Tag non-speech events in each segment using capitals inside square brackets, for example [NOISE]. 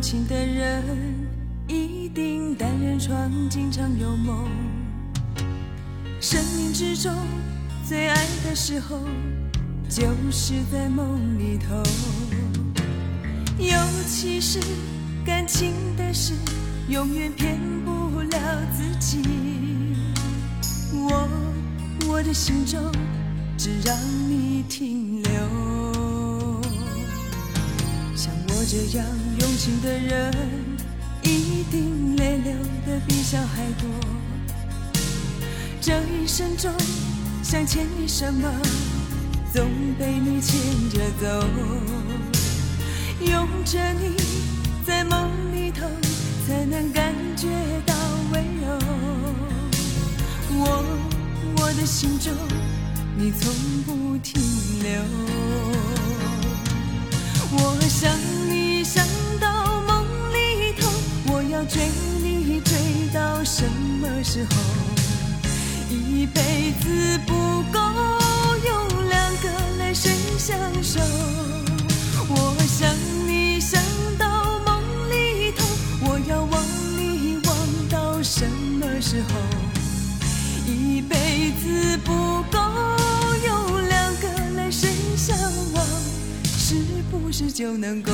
情的人，一定单人床，经常有梦。生命之中最爱的时候，就是在梦里头。尤其是感情的事，永远骗不了自己。我我的心中只让你停留。我这样用情的人，一定泪流的比小孩多。这一生中想牵你什么，总被你牵着走。拥着你在梦里头，才能感觉到温柔。我我的心中，你从不停留。我想你想到梦里头，我要追你追到什么时候？一辈子不够用两个来生相守。我想你想到梦里头，我要忘你忘到什么时候？就能够？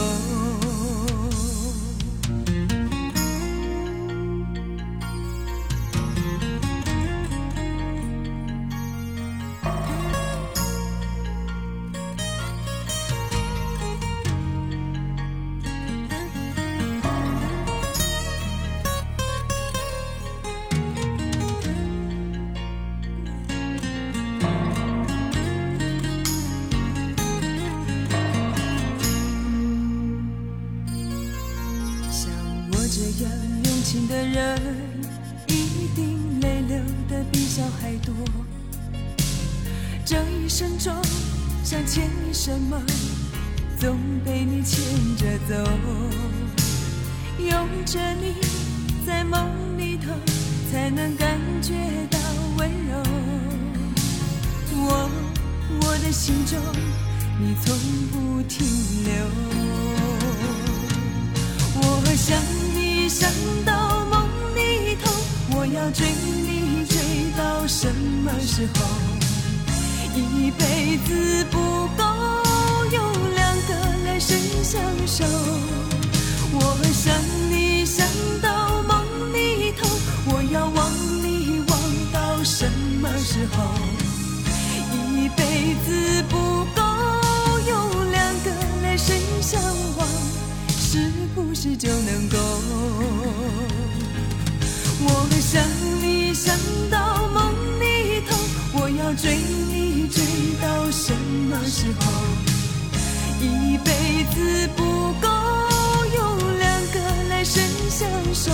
走。拥着你在梦里头，才能感觉到温柔。我我的心中，你从不停留。我想你想到梦里头，我要追你追到什么时候？一辈子不够用两个来生相守。我想你想到梦里头，我要忘。你忘？到什么时候？一辈子不够用两个来生相望。是不是就能够？我想你想到梦里头，我要追你追到什么时候？一辈子不够用两个来生相守。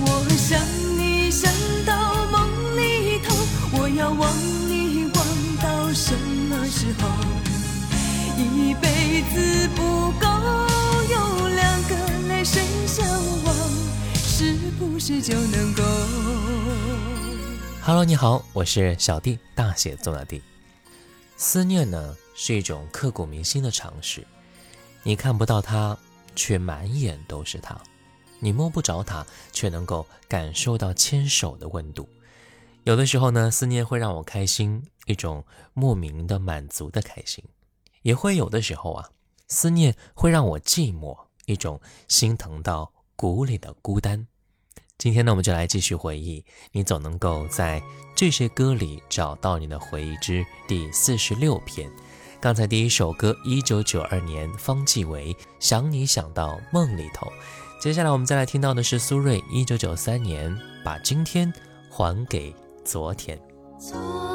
我想你想到梦里头，我要忘你忘到什么时候？一辈子不够用两个来生相望，是不是就能够？Hello，你好，我是小弟，大写字的弟。思念呢是一种刻骨铭心的尝试，你看不到它，却满眼都是它；你摸不着它，却能够感受到牵手的温度。有的时候呢，思念会让我开心，一种莫名的满足的开心；也会有的时候啊，思念会让我寂寞，一种心疼到骨里的孤单。今天呢，我们就来继续回忆，你总能够在这些歌里找到你的回忆之第四十六篇。刚才第一首歌，一九九二年方季韦《想你想到梦里头》。接下来我们再来听到的是苏芮一九九三年《把今天还给昨天。昨天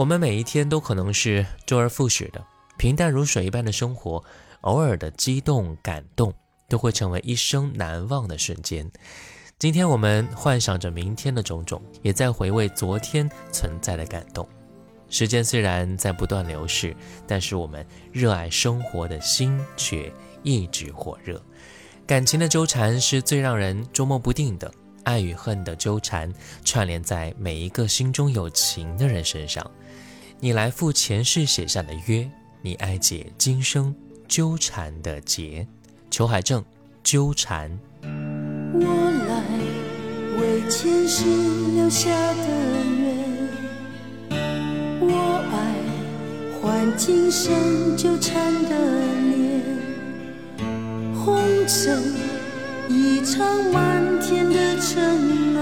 我们每一天都可能是周而复始的，平淡如水一般的生活，偶尔的激动、感动，都会成为一生难忘的瞬间。今天我们幻想着明天的种种，也在回味昨天存在的感动。时间虽然在不断流逝，但是我们热爱生活的心却一直火热。感情的纠缠是最让人捉摸不定的，爱与恨的纠缠 [LAUGHS] 串联在每一个心中有情的人身上。你来赴前世写下的约，你爱解今生纠缠的结。裘海正，纠缠。我来为前世留下的缘，我爱换今生纠缠的脸，红尘一场漫天的尘埃，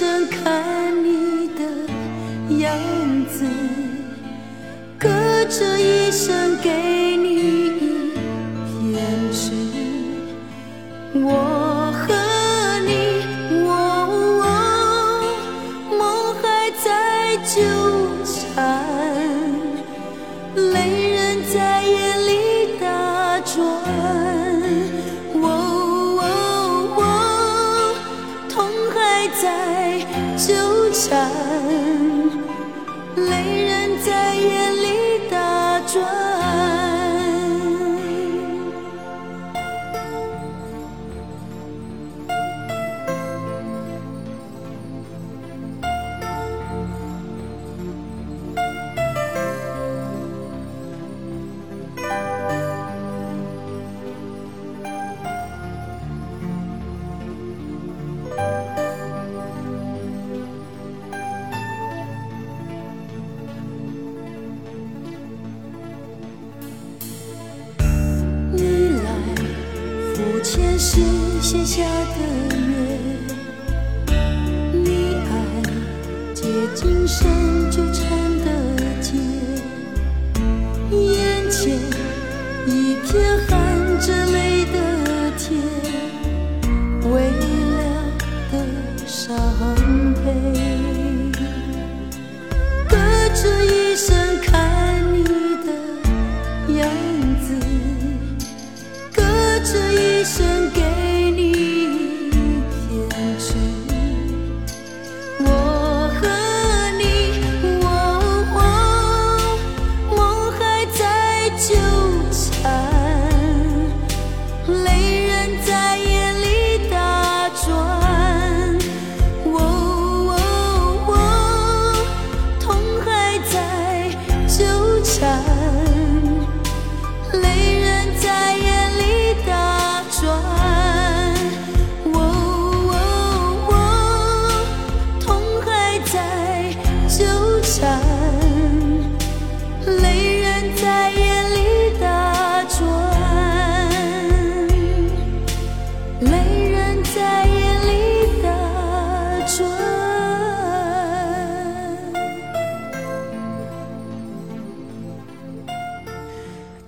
睁开你的样子。隔着一生给在纠缠，泪仍在眼里打转。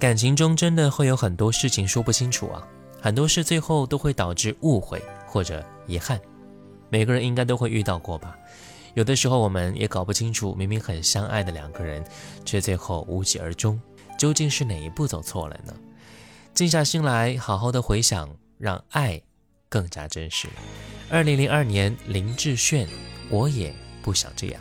感情中真的会有很多事情说不清楚啊，很多事最后都会导致误会或者遗憾。每个人应该都会遇到过吧？有的时候我们也搞不清楚，明明很相爱的两个人，却最后无疾而终，究竟是哪一步走错了呢？静下心来，好好的回想，让爱更加真实。二零零二年，林志炫，我也不想这样。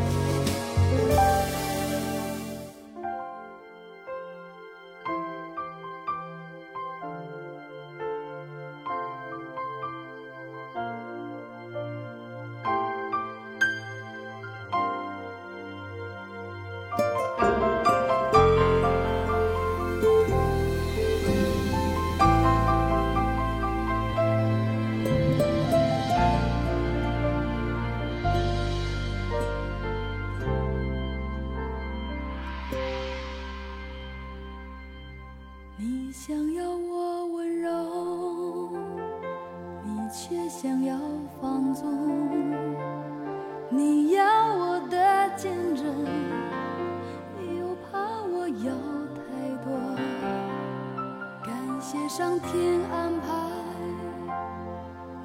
想要放纵你要我的坚忍又怕我要太多。感谢上天安排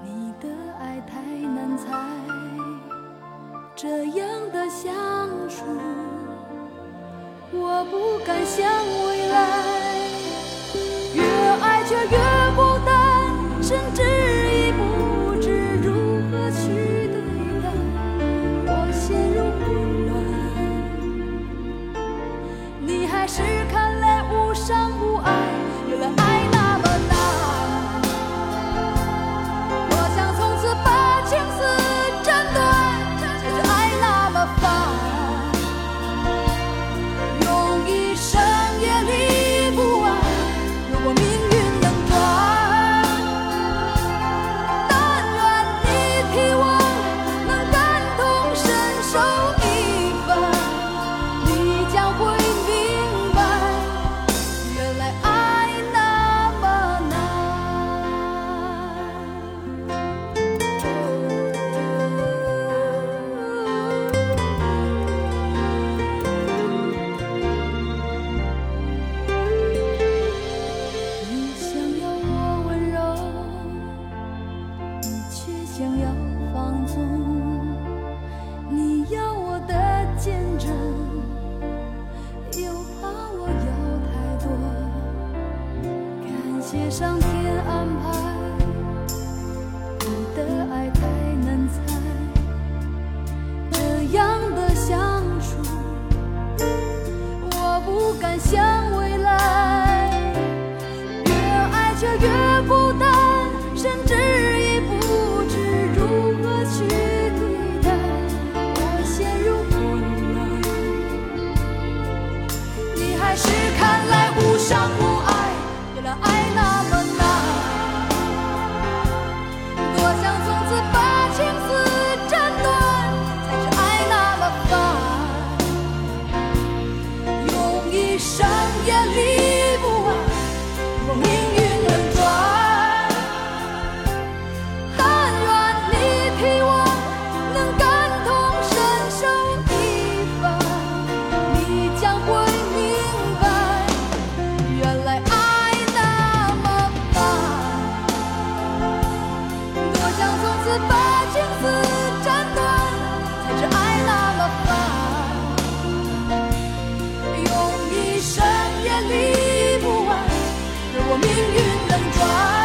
你的爱太难猜。这样的相处我不敢想未来。越爱却越不 Cho 也理不完，若我命运能转。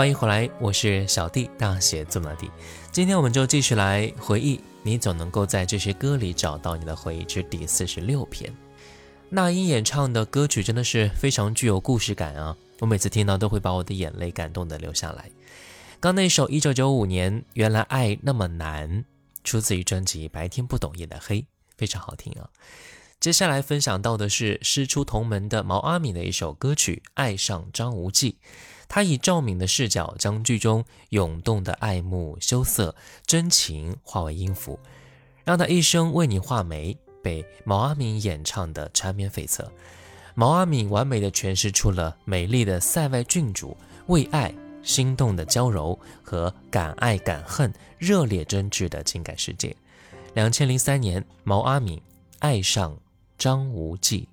欢迎回来，我是小弟，大写字母的弟。今天我们就继续来回忆，你总能够在这些歌里找到你的回忆之第四十六篇。那英演唱的歌曲真的是非常具有故事感啊！我每次听到都会把我的眼泪感动的流下来。刚那首一九九五年《原来爱那么难》，出自于专辑《白天不懂夜的黑》，非常好听啊。接下来分享到的是师出同门的毛阿敏的一首歌曲《爱上张无忌》，他以赵敏的视角，将剧中涌动的爱慕、羞涩、真情化为音符，让他一生为你画眉，被毛阿敏演唱的缠绵悱恻。毛阿敏完美的诠释出了美丽的塞外郡主为爱心动的娇柔和敢爱敢恨、热烈真挚的情感世界。两千零三年，毛阿敏爱上。张无忌，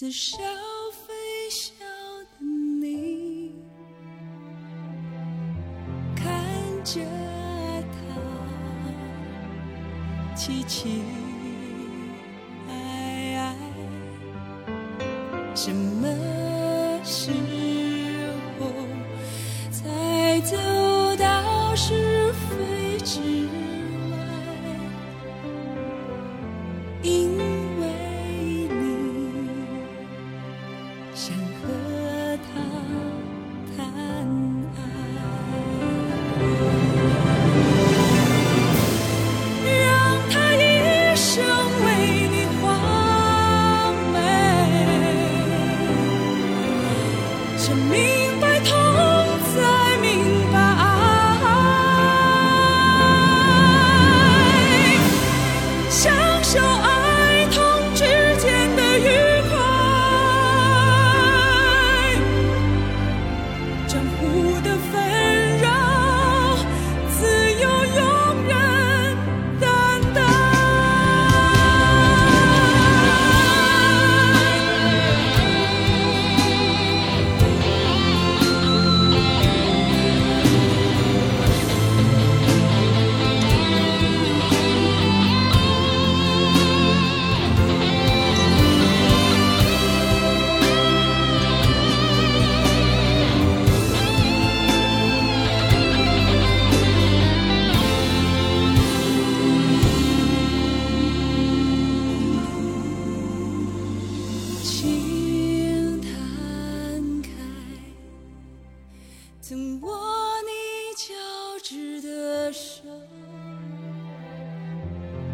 似笑非笑的你，看着他凄凄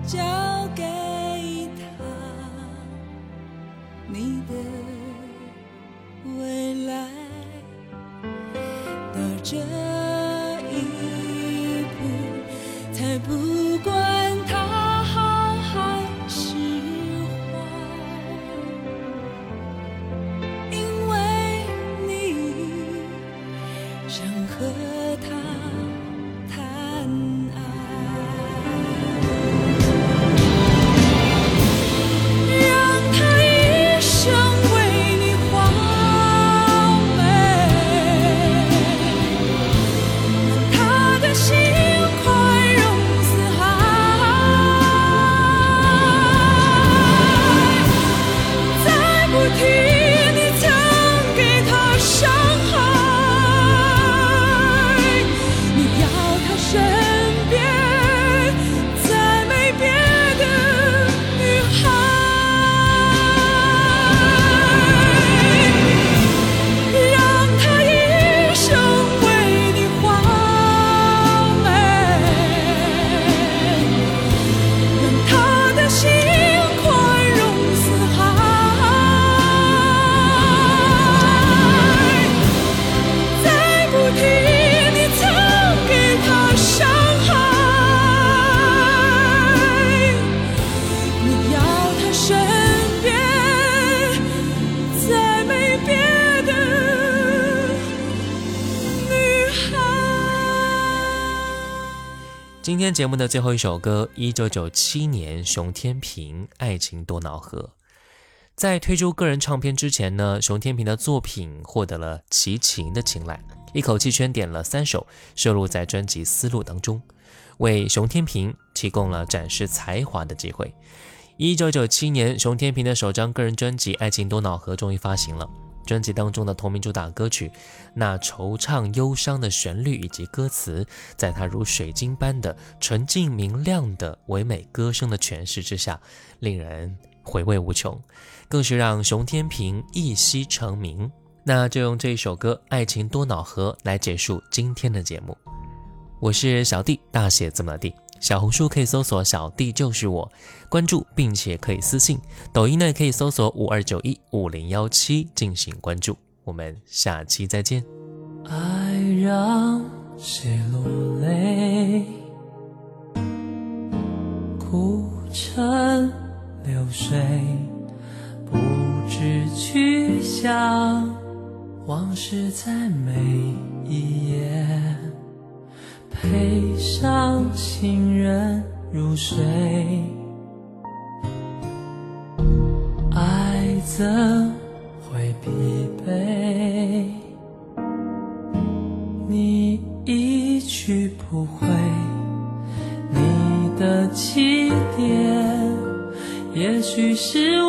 交给他你的未来。到这今天节目的最后一首歌，一九九七年熊天平《爱情多瑙河》。在推出个人唱片之前呢，熊天平的作品获得了齐秦的青睐，一口气圈点了三首，收录在专辑《丝路》当中，为熊天平提供了展示才华的机会。一九九七年，熊天平的首张个人专辑《爱情多瑙河》终于发行了。专辑当中的同名主打歌曲，那惆怅忧伤的旋律以及歌词，在他如水晶般的纯净明亮的唯美歌声的诠释之下，令人回味无穷，更是让熊天平一夕成名。那就用这一首歌《爱情多瑙河》来结束今天的节目。我是小弟，大写字母的。小红书可以搜索“小弟就是我”，关注并且可以私信。抖音呢可以搜索“五二九一五零幺七”进行关注。我们下期再见。爱让谁落泪，哭成流水，不知去向，往事在每一页。陪上情人入睡，爱怎会疲惫？你一去不回，你的起点，也许是